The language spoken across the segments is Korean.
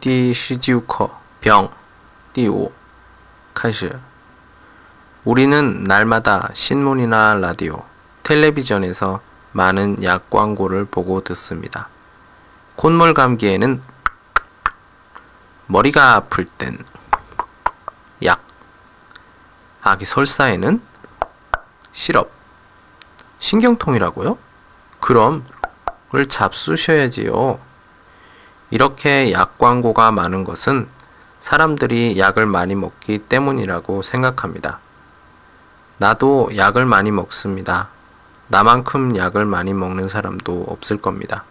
第十九课병第五开始 우리는 날마다 신문이나 라디오, 텔레비전에서 많은 약 광고를 보고 듣습니다. 콧물 감기에는 머리가 아플 땐 약, 아기 설사에는 시럽, 신경통이라고요? 그럼 을 잡수셔야지요. 이렇게 약 광고가 많은 것은 사람들이 약을 많이 먹기 때문이라고 생각합니다. 나도 약을 많이 먹습니다. 나만큼 약을 많이 먹는 사람도 없을 겁니다.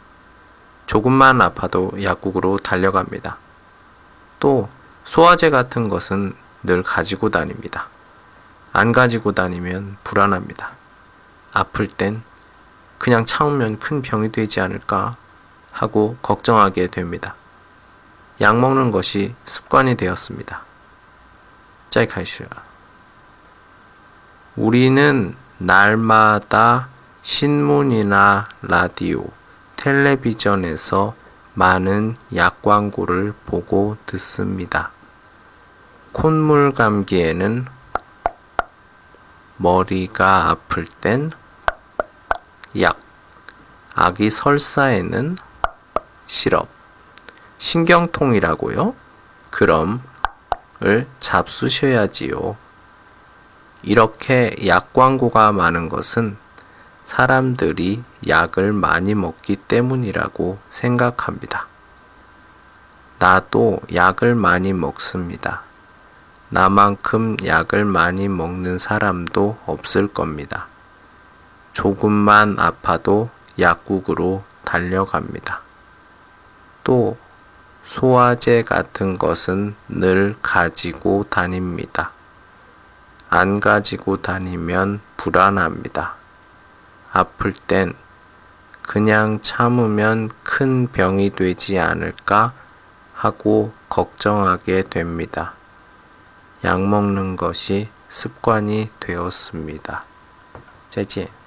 조금만 아파도 약국으로 달려갑니다. 또 소화제 같은 것은 늘 가지고 다닙니다. 안 가지고 다니면 불안합니다. 아플 땐 그냥 참으면 큰 병이 되지 않을까 하고 걱정하게 됩니다. 약 먹는 것이 습관이 되었습니다. 짤카이슈 우리는 날마다 신문이나 라디오, 텔레비전에서 많은 약 광고를 보고 듣습니다. 콧물 감기에는 머리가 아플 땐 약, 아기 설사에는 시럽, 신경통이라고요? 그럼 을 잡수셔야지요. 이렇게 약 광고가 많은 것은 사람들이 약을 많이 먹기 때문이라고 생각합니다. 나도 약을 많이 먹습니다. 나만큼 약을 많이 먹는 사람도 없을 겁니다. 조금만 아파도 약국으로 달려갑니다. 또 소화제 같은 것은 늘 가지고 다닙니다. 안 가지고 다니면 불안합니다. 아플 땐 그냥 참으면 큰 병이 되지 않을까 하고 걱정하게 됩니다. 약 먹는 것이 습관이 되었습니다. 再见。